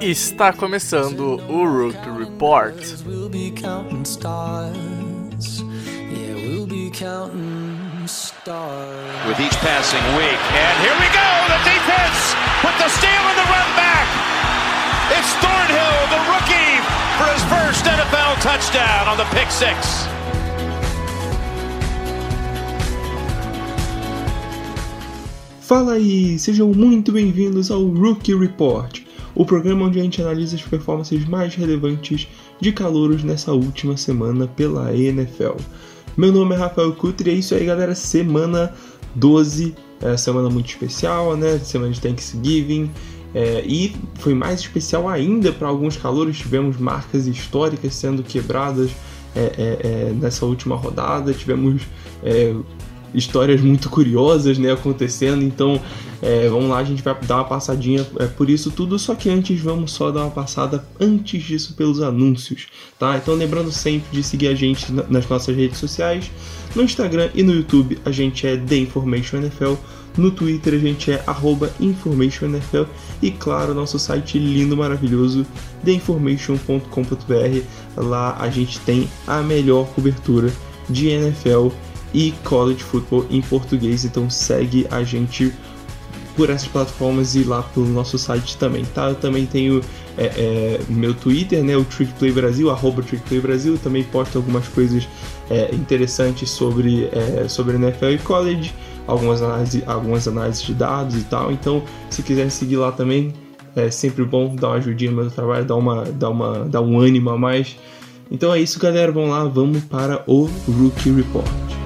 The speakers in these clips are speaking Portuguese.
Está começando o Rookie Report. With each passing week, and here we go, the defense with the steal and the run back. It's Thornhill, the rookie, for his first NFL touchdown on the pick six. Fala aí, sejam muito bem-vindos ao Rookie Report, o programa onde a gente analisa as performances mais relevantes de calouros nessa última semana pela NFL. Meu nome é Rafael Kutre e é isso aí, galera. Semana 12, é semana muito especial, né? Semana de Thanksgiving. É, e foi mais especial ainda para alguns calouros. Tivemos marcas históricas sendo quebradas é, é, é nessa última rodada. Tivemos é, histórias muito curiosas né, acontecendo. Então, é, vamos lá, a gente vai dar uma passadinha é, por isso tudo. Só que antes, vamos só dar uma passada antes disso pelos anúncios, tá? Então, lembrando sempre de seguir a gente nas nossas redes sociais. No Instagram e no YouTube, a gente é The Information NFL. No Twitter a gente é @informationNFL e claro, nosso site lindo, maravilhoso, theinformation.com.br. Lá a gente tem a melhor cobertura de NFL e college football em português. Então segue a gente por essas plataformas e lá pelo nosso site também, tá? Eu também tenho é, é, meu Twitter, né, o TrickPlay Brasil, arroba TrickPlay Brasil, também posto algumas coisas é, interessantes sobre, é, sobre NFL e college, algumas análises, algumas análises de dados e tal, então se quiser seguir lá também, é sempre bom dar uma ajudinha no meu trabalho, dar, uma, dar, uma, dar um ânimo a mais. Então é isso, galera, vamos lá, vamos para o Rookie Report.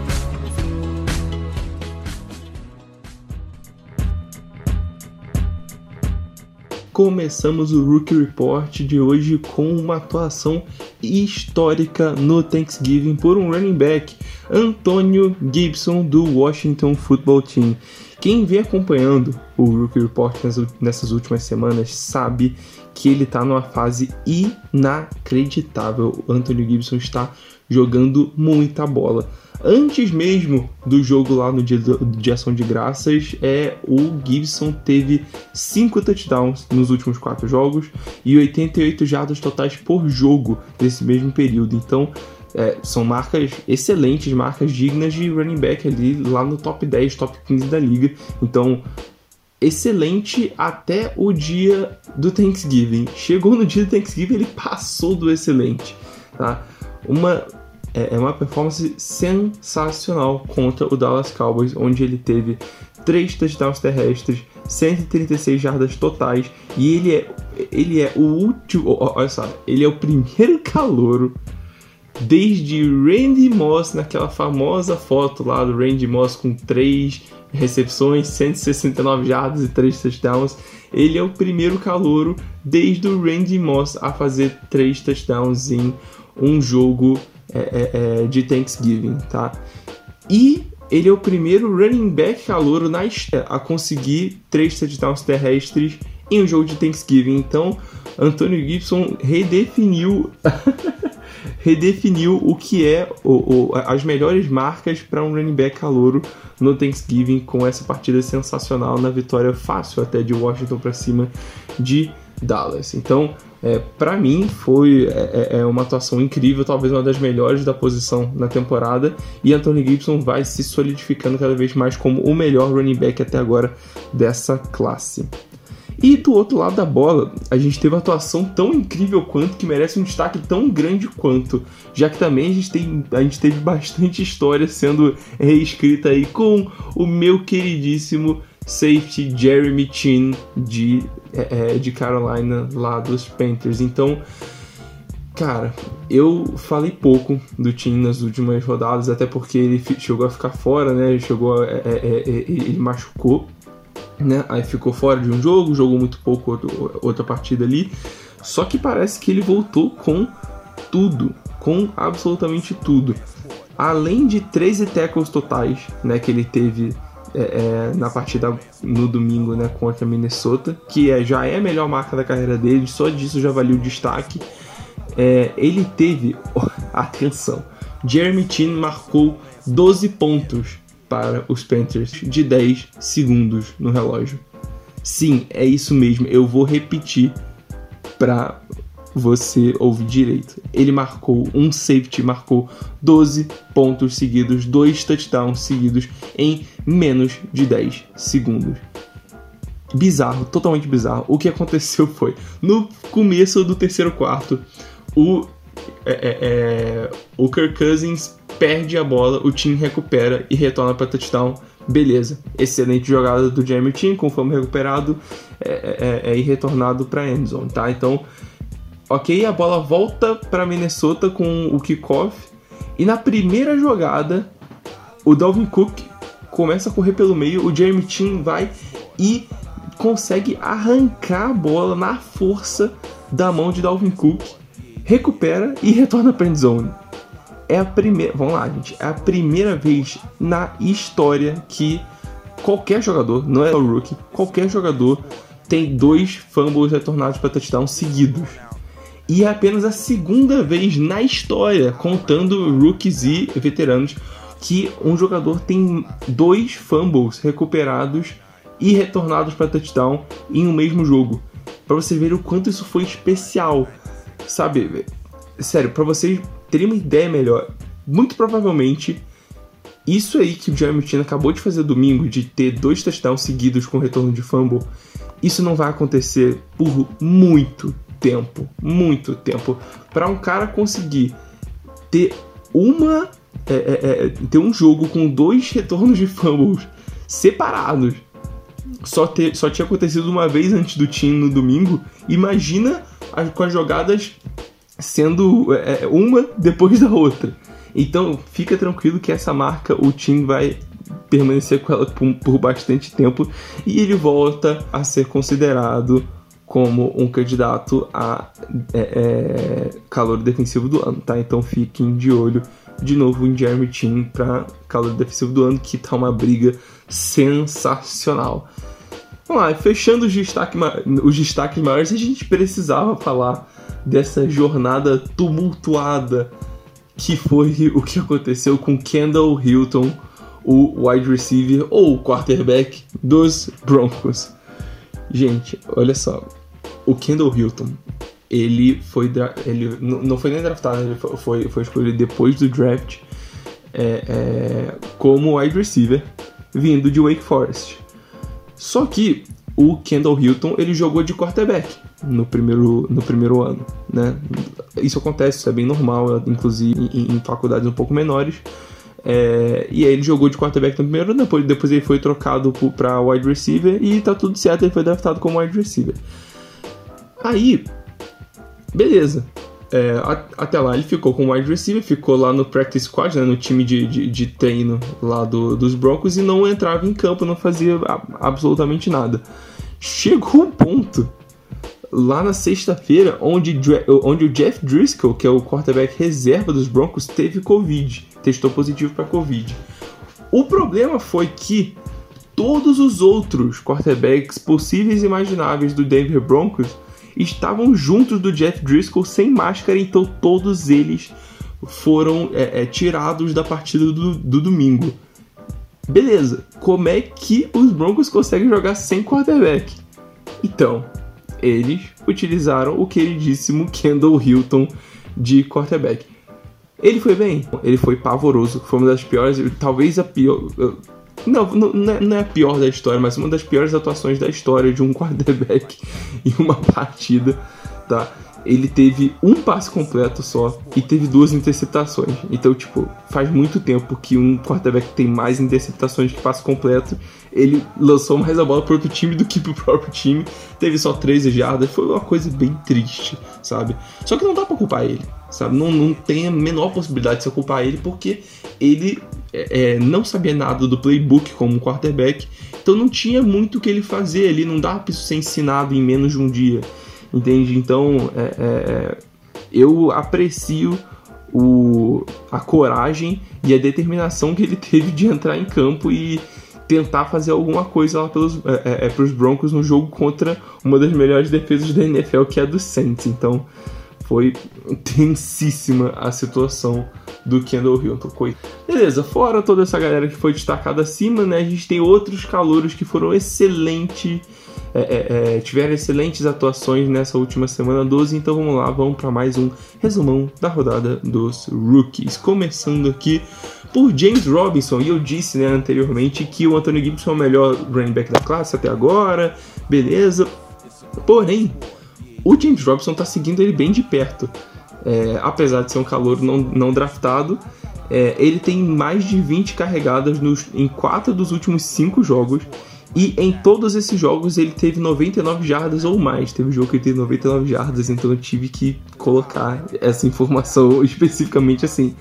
Começamos o Rookie Report de hoje com uma atuação histórica no Thanksgiving por um running back, Antonio Gibson do Washington Football Team. Quem vem acompanhando o Rookie Report nessas últimas semanas sabe que ele está numa fase inacreditável. O Gibson está jogando muita bola. Antes mesmo do jogo lá no dia de ação de graças, é o Gibson teve 5 touchdowns nos últimos 4 jogos e 88 jardas totais por jogo nesse mesmo período. Então, é, são marcas excelentes, marcas dignas de running back ali lá no top 10, top 15 da liga. Então, excelente até o dia do Thanksgiving. Chegou no dia do Thanksgiving, ele passou do excelente, tá? Uma é, é uma performance sensacional contra o Dallas Cowboys, onde ele teve 3 touchdowns terrestres, 136 jardas totais, e ele é, ele é o último, olha só, ele é o primeiro calouro desde Randy Moss, naquela famosa foto lá do Randy Moss com 3 recepções, 169 jardas e 3 touchdowns. Ele é o primeiro calouro desde o Randy Moss a fazer 3 touchdowns em um jogo é, é, é, de Thanksgiving, tá? E ele é o primeiro running back calouro na a conseguir três touchdowns terrestres em um jogo de Thanksgiving. Então, Antônio Gibson redefiniu redefiniu o que é o, o, as melhores marcas para um running back calouro no Thanksgiving com essa partida sensacional na vitória fácil até de Washington para cima de Dallas. Então, é, para mim foi é, é, é, uma atuação incrível, talvez uma das melhores da posição na temporada. E Anthony Gibson vai se solidificando cada vez mais como o melhor running back até agora dessa classe. E do outro lado da bola, a gente teve uma atuação tão incrível quanto que merece um destaque tão grande quanto, já que também a gente, tem, a gente teve bastante história sendo reescrita aí com o meu queridíssimo safety Jeremy Chin de, é, é, de Carolina, lá dos Panthers. Então, cara, eu falei pouco do Chin nas últimas rodadas, até porque ele chegou a ficar fora, né? Ele chegou, a, é, é, é ele machucou, né? Aí ficou fora de um jogo, jogou muito pouco outro, outra partida ali. Só que parece que ele voltou com tudo, com absolutamente tudo. Além de 13 tackles totais, né, que ele teve é, é, na partida no domingo né, contra Minnesota, que é, já é a melhor marca da carreira dele, só disso já valeu o destaque. É, ele teve, atenção, Jeremy Chin marcou 12 pontos para os Panthers de 10 segundos no relógio. Sim, é isso mesmo. Eu vou repetir para você ouvir direito. Ele marcou um safety, marcou 12 pontos seguidos, dois touchdowns seguidos em menos de 10 segundos. Bizarro, totalmente bizarro. O que aconteceu foi, no começo do terceiro quarto, o, é, é, é o Kirk Cousins perde a bola, o time recupera e retorna para touchdown. Beleza, excelente jogada do Jeremy Team, conforme recuperado é, é, é, é retornado para endzone, tá? Então, ok, a bola volta para Minnesota com o kickoff e na primeira jogada o Dalvin Cook começa a correr pelo meio, o Jeremy Team vai e consegue arrancar a bola na força da mão de Dalvin Cook, recupera e retorna para endzone é a primeira. Vamos lá, gente. É a primeira vez na história que qualquer jogador, não é o rookie, qualquer jogador tem dois fumbles retornados para touchdown seguidos. E é apenas a segunda vez na história, contando rookies e veteranos, que um jogador tem dois fumbles recuperados e retornados para touchdown em um mesmo jogo. Para você ver o quanto isso foi especial. Sabe? Sério, para vocês teria uma ideia melhor. Muito provavelmente, isso aí que o Jeremy Chin acabou de fazer domingo, de ter dois touchdowns seguidos com retorno de fumble, isso não vai acontecer por muito tempo. Muito tempo. Para um cara conseguir ter uma. É, é, é, ter um jogo com dois retornos de fumbles separados. Só, ter, só tinha acontecido uma vez antes do time no domingo. Imagina as, com as jogadas sendo é, uma depois da outra. Então fica tranquilo que essa marca o Tim vai permanecer com ela por, por bastante tempo e ele volta a ser considerado como um candidato a é, é, calor defensivo do ano, tá? Então fiquem de olho de novo em Jeremy Tim para calor defensivo do ano, que tá uma briga sensacional. Vamos lá, fechando os destaques, os destaques maiores, a gente precisava falar dessa jornada tumultuada que foi o que aconteceu com Kendall Hilton, o wide receiver ou quarterback dos Broncos. Gente, olha só, o Kendall Hilton, ele foi ele não foi nem draftado, ele foi, foi escolhido depois do draft é, é, como wide receiver vindo de Wake Forest. Só que o Kendall Hilton ele jogou de quarterback no primeiro, no primeiro ano, né? Isso acontece, isso é bem normal, inclusive em, em faculdades um pouco menores. É, e aí ele jogou de quarterback no primeiro ano, depois, depois ele foi trocado para wide receiver e tá tudo certo, ele foi draftado como wide receiver. Aí, beleza. É, até lá ele ficou com wide receiver, ficou lá no practice squad, né, no time de, de, de treino lá do, dos Broncos e não entrava em campo, não fazia absolutamente nada. Chegou um ponto lá na sexta-feira, onde, onde o Jeff Driscoll, que é o quarterback reserva dos Broncos, teve Covid, testou positivo para Covid. O problema foi que todos os outros quarterbacks possíveis e imagináveis do Denver Broncos estavam juntos do Jeff Driscoll sem máscara, então todos eles foram é, é, tirados da partida do, do domingo. Beleza, como é que os Broncos conseguem jogar sem quarterback? Então, eles utilizaram o queridíssimo Kendall Hilton de quarterback. Ele foi bem, ele foi pavoroso, foi uma das piores, talvez a pior. Não, não, é, não é a pior da história, mas uma das piores atuações da história de um quarterback em uma partida, tá? Ele teve um passe completo só e teve duas interceptações. Então, tipo, faz muito tempo que um quarterback tem mais interceptações que passe completo ele lançou mais a bola pro outro time do que pro próprio time. Teve só 13 jardas, foi uma coisa bem triste, sabe? Só que não dá pra culpar ele, sabe? Não, não tem a menor possibilidade de se culpar ele, porque ele é, é, não sabia nada do playbook como quarterback, então não tinha muito o que ele fazer ali, não dá pra isso ser ensinado em menos de um dia, entende? Então, é, é, é eu aprecio o, a coragem e a determinação que ele teve de entrar em campo e tentar fazer alguma coisa lá pelos, é, é, é pros Broncos no jogo contra uma das melhores defesas da NFL, que é a do Saints. Então foi tensíssima a situação do Kendall Hilton. Beleza, fora toda essa galera que foi destacada acima, né? A gente tem outros calouros que foram excelentes, é, é, é, tiveram excelentes atuações nessa última semana 12. Então vamos lá, vamos para mais um resumão da rodada dos rookies. Começando aqui por James Robinson. E eu disse né, anteriormente que o Anthony Gibson é o melhor running back da classe até agora, beleza. Porém, o James Robinson está seguindo ele bem de perto. É, apesar de ser um calor não, não draftado, é, ele tem mais de 20 carregadas nos, em 4 dos últimos 5 jogos. E em todos esses jogos ele teve 99 jardas ou mais. Teve um jogo que ele teve 99 jardas, então eu tive que colocar essa informação especificamente assim.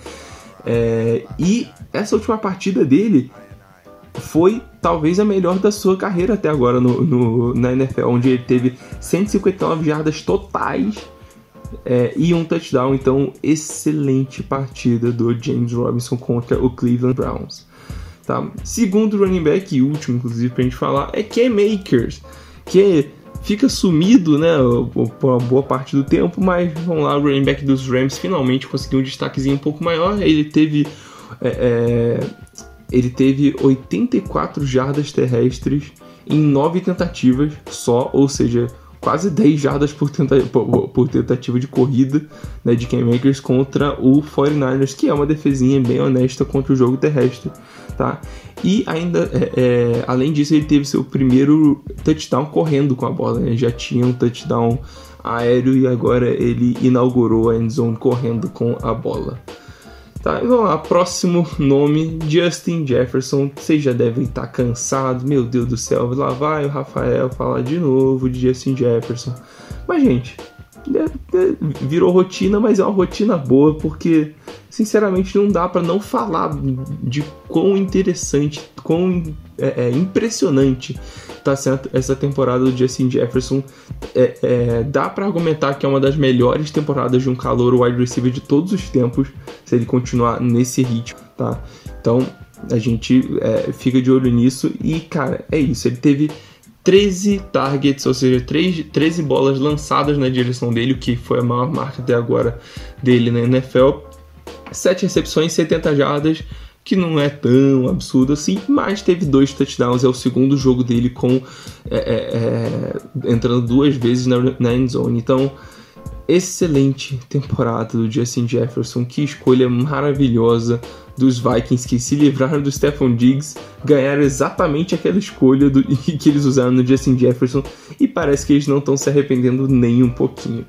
É, e essa última partida dele foi talvez a melhor da sua carreira até agora no, no na NFL, onde ele teve 159 jardas totais é, e um touchdown. Então, excelente partida do James Robinson contra o Cleveland Browns. Tá? Segundo running back, e último, inclusive, pra gente falar, é Cam Makers, que fica sumido, né, por uma boa parte do tempo, mas vamos lá, o running back dos Rams finalmente conseguiu um destaquezinho um pouco maior. Ele teve. É, é, ele teve 84 jardas terrestres em 9 tentativas só, ou seja, quase 10 jardas por, tenta por, tentativa de corrida né, de Cam Makers contra o 49ers, que é uma defesinha bem honesta contra o jogo terrestre. Tá? E ainda, é, é, além disso, ele teve seu primeiro touchdown correndo com a bola. Né? Já tinha um touchdown aéreo e agora ele inaugurou a endzone correndo com a bola. Tá, vamos lá, próximo nome, Justin Jefferson. Vocês já devem estar cansados, meu Deus do céu. Lá vai o Rafael falar de novo de Justin Jefferson. Mas, gente, é, é, virou rotina, mas é uma rotina boa, porque sinceramente não dá para não falar de quão interessante, quão é, é, impressionante tá sendo essa temporada do Justin Jefferson. É, é dá para argumentar que é uma das melhores temporadas de um calor wide receiver de todos os tempos, se ele continuar nesse ritmo, tá? Então a gente é, fica de olho nisso e, cara, é isso. Ele teve 13 targets, ou seja, 3, 13 bolas lançadas na direção dele, o que foi a maior marca até agora dele na NFL. 7 recepções, 70 jardas, que não é tão absurdo assim, mas teve dois touchdowns, é o segundo jogo dele com é, é, é entrando duas vezes na, na end zone. Então, excelente temporada do Justin Jefferson, que escolha maravilhosa dos Vikings que se livraram do Stephon Diggs, ganharam exatamente aquela escolha do, que eles usaram no Justin Jefferson e parece que eles não estão se arrependendo nem um pouquinho.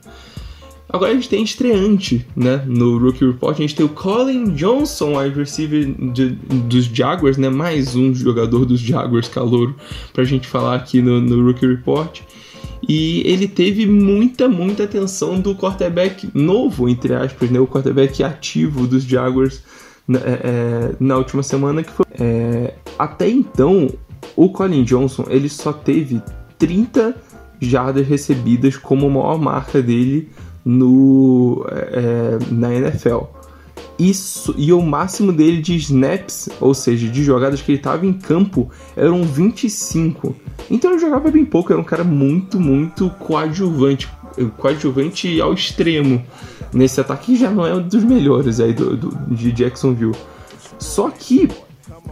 Agora a gente tem estreante, né? No Rookie Report a gente tem o Colin Johnson, wide receiver de, dos Jaguars, né? Mais um jogador dos Jaguars calouro pra gente falar aqui no, no Rookie Report. E ele teve muita, muita atenção do quarterback novo, entre aspas, né? O quarterback ativo dos Jaguars na, é, é na última semana, que foi... É, até então, o Colin Johnson, ele só teve 30 jardas recebidas como maior marca dele no, é, na NFL. Isso, e o máximo dele de snaps, ou seja, de jogadas que ele estava em campo, eram 25. Então ele jogava bem pouco, era um cara muito, muito coadjuvante, coadjuvante ao extremo nesse ataque, que já não é um dos melhores aí do, do de Jacksonville. Só que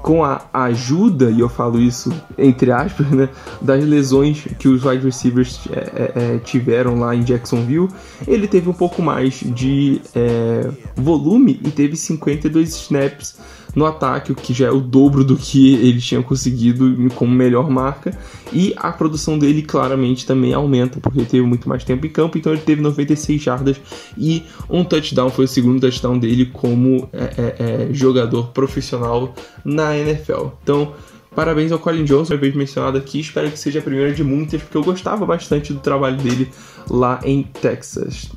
com a ajuda, e eu falo isso entre aspas, né, das lesões que os wide receivers é, é, é, tiveram lá em Jacksonville, ele teve um pouco mais de é, volume e teve 52 snaps no ataque, o que já é o dobro do que ele tinha conseguido como melhor marca. E a produção dele claramente também aumenta, porque ele teve muito mais tempo em campo, então ele teve 96 jardas e um touchdown, foi o segundo touchdown dele como é, é, é, jogador profissional na NFL. Então, Parabéns ao Colin Johnson, uma vez mencionado aqui. Espero que seja a primeira de muitas, porque eu gostava bastante do trabalho dele lá em Texas.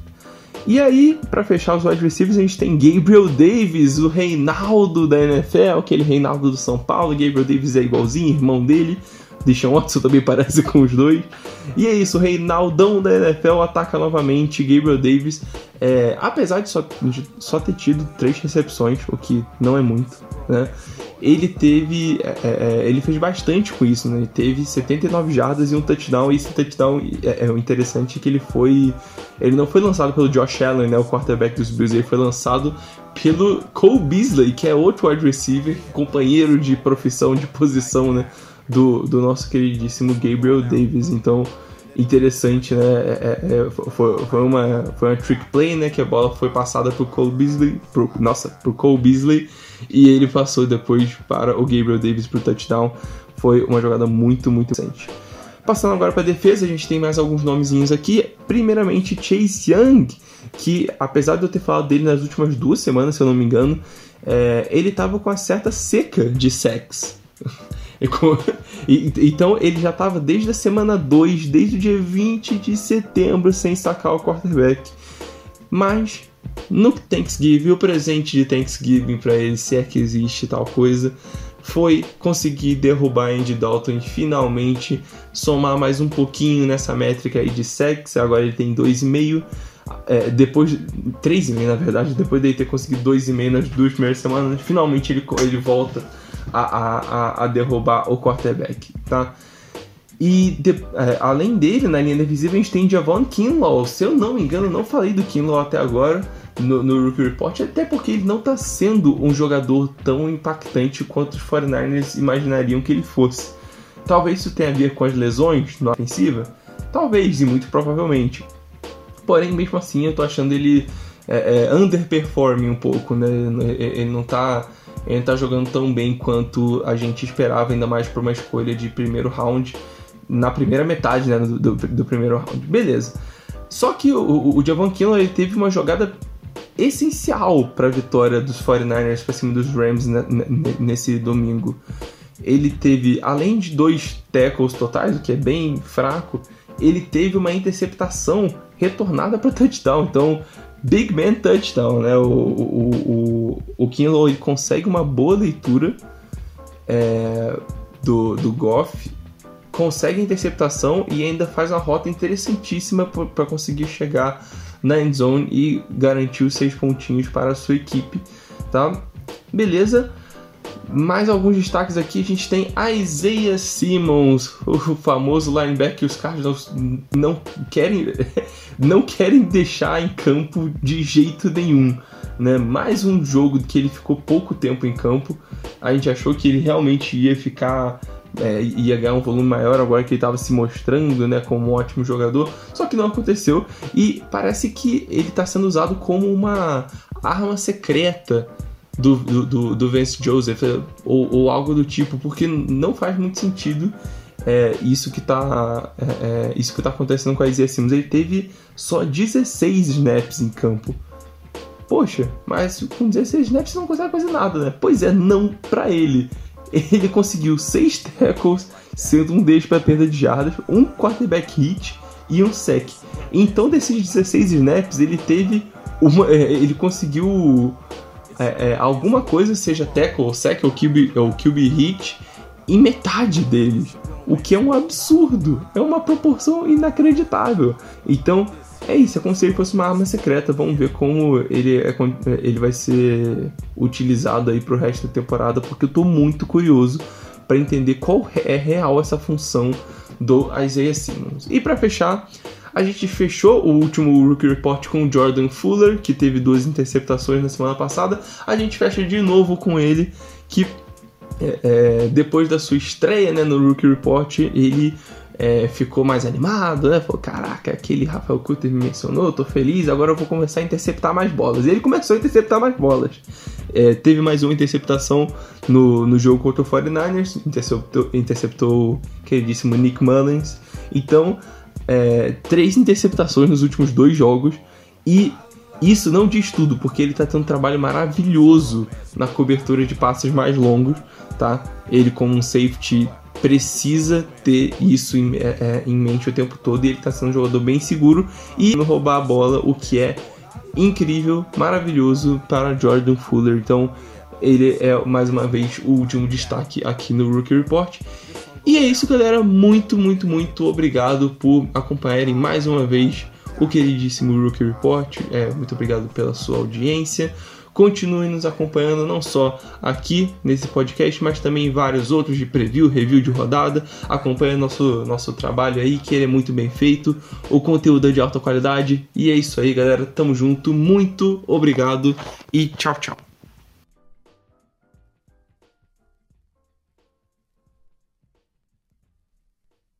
E aí, para fechar os wide receivers, a gente tem Gabriel Davis, o Reinaldo da NFL, aquele Reinaldo do São Paulo. Gabriel Davis é igualzinho, irmão dele. Deshaun Watson também parece com os dois. E é isso, o Reinaldão da NFL ataca novamente Gabriel Davis. É, apesar de só, de só ter tido três recepções, o que não é muito, né? Ele teve. É, é, é ele fez bastante com isso, né? Ele teve 79 jardas e um touchdown. E esse touchdown é, é interessante é que ele foi. Ele não foi lançado pelo Josh Allen, né? O quarterback dos Bills. Ele foi lançado pelo Cole Beasley, que é outro wide receiver, companheiro de profissão, de posição, né? Do, do nosso queridíssimo Gabriel Davis. Então, interessante, né? É, é, é foi, foi, uma, foi uma trick play, né? Que a bola foi passada pro Cole Beasley, pro, nossa, pro Cole Beasley, e ele passou depois para o Gabriel Davis pro touchdown. Foi uma jogada muito, muito interessante. Passando agora para defesa, a gente tem mais alguns nomezinhos aqui. Primeiramente, Chase Young, que apesar de eu ter falado dele nas últimas duas semanas, se eu não me engano, é, ele estava com uma certa seca de sex. Então ele já estava desde a semana 2, desde o dia 20 de setembro, sem sacar o quarterback. Mas no Thanksgiving, o presente de Thanksgiving para ele, se é que existe tal coisa, foi conseguir derrubar Andy Dalton e finalmente somar mais um pouquinho nessa métrica aí de sex. Agora ele tem 2,5. É, depois, 3,5 na verdade, depois de ter conseguido 2,5 nas duas primeiras semanas, finalmente ele, ele volta a, a, a derrubar o quarterback, tá? E de, é, além dele, na linha defensiva, a gente tem Javon Kinlaw. Se eu não me engano, não falei do Kinlaw até agora no, no Rookie Report, até porque ele não está sendo um jogador tão impactante quanto os 49ers imaginariam que ele fosse. Talvez isso tenha a ver com as lesões na ofensiva? Talvez, e muito provavelmente. Porém, mesmo assim, eu tô achando ele é, é, underperforming um pouco, né? Ele não tá ele tá jogando tão bem quanto a gente esperava, ainda mais por uma escolha de primeiro round, na primeira metade né, do, do, do primeiro round. Beleza. Só que o, o Javon Kinlaw ele teve uma jogada essencial para a vitória dos 49ers para cima dos Rams nesse domingo. Ele teve, além de dois tackles totais, o que é bem fraco, ele teve uma interceptação retornada para touchdown. Então, Big Man touchdown, né? O, o, o, o Kinlaw consegue uma boa leitura é, do, do Goff, consegue a interceptação e ainda faz uma rota interessantíssima para conseguir chegar na end zone e garantiu seis pontinhos para a sua equipe, tá? Beleza? Mais alguns destaques aqui, a gente tem Isaiah Simmons, o famoso linebacker que os Cardinals não querem, não querem deixar em campo de jeito nenhum. Né? Mais um jogo que ele ficou pouco tempo em campo. A gente achou que ele realmente ia ficar é, ia ganhar um volume maior agora que ele estava se mostrando né, como um ótimo jogador, só que não aconteceu e parece que ele está sendo usado como uma arma secreta do, do, do Vance Joseph ou, ou, algo do tipo, porque não faz muito sentido é, isso que está é, é, isso que tá acontecendo com a Isaiah Simmons. Ele teve só 16 snaps em campo. Poxa, mas com 16 snaps você não consegue fazer nada, né? Pois é, não para ele ele conseguiu seis tackles, sendo um deles para perda de jardas, um quarterback hit e um sec. Então, desses 16 snaps, ele teve uma, é, ele conseguiu é, é, alguma coisa, seja tackle, ou sec ou QB, ou QB hit, em metade deles. O que é um absurdo, é uma proporção inacreditável. Então, é isso, é como se ele fosse uma arma secreta. Vamos ver como ele, é, ele vai ser utilizado aí pro resto da temporada, porque eu tô muito curioso para entender qual é real essa função do Isaiah Simmons. E para fechar, a gente fechou o último Rookie Report com o Jordan Fuller, que teve duas interceptações na semana passada. A gente fecha de novo com ele, que é, é, depois da sua estreia né, no Rookie Report, ele é, ficou mais animado, né? Falou, caraca, aquele Rafael Cutter me mencionou, tô feliz, agora eu vou começar a interceptar mais bolas. E ele começou a interceptar mais bolas. É, teve mais uma interceptação no, no jogo contra o 49ers, interceptou, interceptou o queridíssimo Nick Mullins. Então, é, três interceptações nos últimos dois jogos e isso não diz tudo, porque ele tá tendo um trabalho maravilhoso na cobertura de passes mais longos, tá? Ele como um safety precisa ter isso em, é, é, em mente o tempo todo e ele está sendo um jogador bem seguro e roubar a bola, o que é incrível, maravilhoso para Jordan Fuller. Então, ele é mais uma vez o último destaque aqui no Rookie Report. E é isso, galera. Muito, muito, muito obrigado por acompanharem mais uma vez o queridíssimo Rookie Report. É, muito obrigado pela sua audiência. Continue nos acompanhando não só aqui nesse podcast, mas também em vários outros de preview, review de rodada. Acompanhe nosso, nosso trabalho aí, que ele é muito bem feito. O conteúdo é de alta qualidade. E é isso aí, galera. Tamo junto. Muito obrigado e tchau, tchau.